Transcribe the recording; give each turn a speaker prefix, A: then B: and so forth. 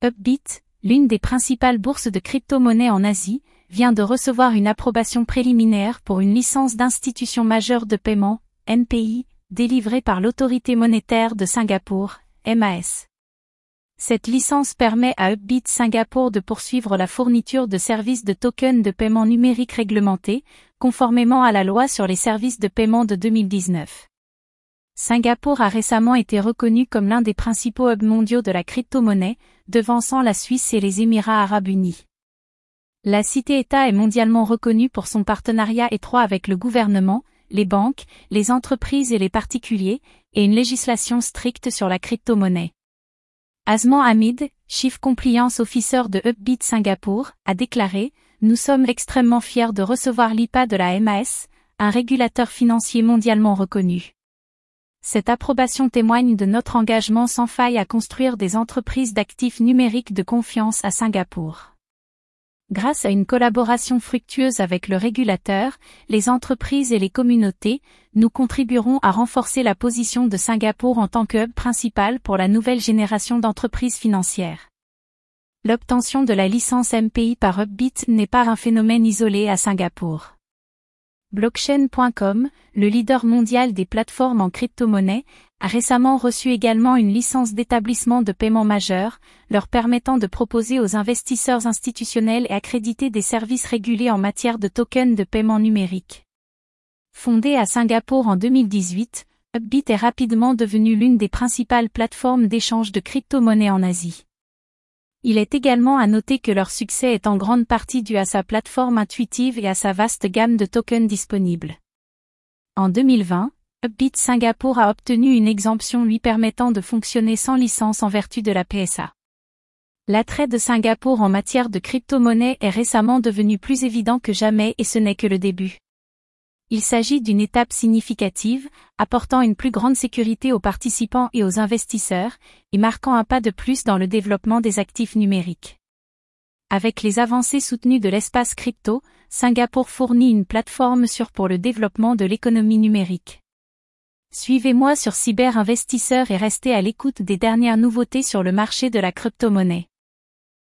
A: Upbit, l'une des principales bourses de crypto-monnaies en Asie, vient de recevoir une approbation préliminaire pour une licence d'institution majeure de paiement, NPI, délivrée par l'autorité monétaire de Singapour, MAS. Cette licence permet à Upbit Singapour de poursuivre la fourniture de services de tokens de paiement numérique réglementés, conformément à la loi sur les services de paiement de 2019. Singapour a récemment été reconnu comme l'un des principaux hubs mondiaux de la crypto-monnaie, devançant la Suisse et les Émirats arabes unis. La cité-État est mondialement reconnue pour son partenariat étroit avec le gouvernement, les banques, les entreprises et les particuliers, et une législation stricte sur la crypto-monnaie. Azman Hamid, Chief Compliance Officer de Upbit Singapour, a déclaré Nous sommes extrêmement fiers de recevoir l'IPA de la MAS, un régulateur financier mondialement reconnu. Cette approbation témoigne de notre engagement sans faille à construire des entreprises d'actifs numériques de confiance à Singapour. Grâce à une collaboration fructueuse avec le régulateur, les entreprises et les communautés, nous contribuerons à renforcer la position de Singapour en tant que hub principal pour la nouvelle génération d'entreprises financières. L'obtention de la licence MPI par Upbit n'est pas un phénomène isolé à Singapour. Blockchain.com, le leader mondial des plateformes en crypto-monnaie, a récemment reçu également une licence d'établissement de paiement majeur, leur permettant de proposer aux investisseurs institutionnels et accrédités des services régulés en matière de tokens de paiement numérique. Fondé à Singapour en 2018, Upbit est rapidement devenu l'une des principales plateformes d'échange de crypto-monnaies en Asie. Il est également à noter que leur succès est en grande partie dû à sa plateforme intuitive et à sa vaste gamme de tokens disponibles. En 2020, Upbit Singapour a obtenu une exemption lui permettant de fonctionner sans licence en vertu de la PSA. L'attrait de Singapour en matière de crypto-monnaie est récemment devenu plus évident que jamais et ce n'est que le début. Il s'agit d'une étape significative, apportant une plus grande sécurité aux participants et aux investisseurs, et marquant un pas de plus dans le développement des actifs numériques. Avec les avancées soutenues de l'espace crypto, Singapour fournit une plateforme sûre pour le développement de l'économie numérique. Suivez-moi sur Cyber Investisseur et restez à l'écoute des dernières nouveautés sur le marché de la crypto-monnaie.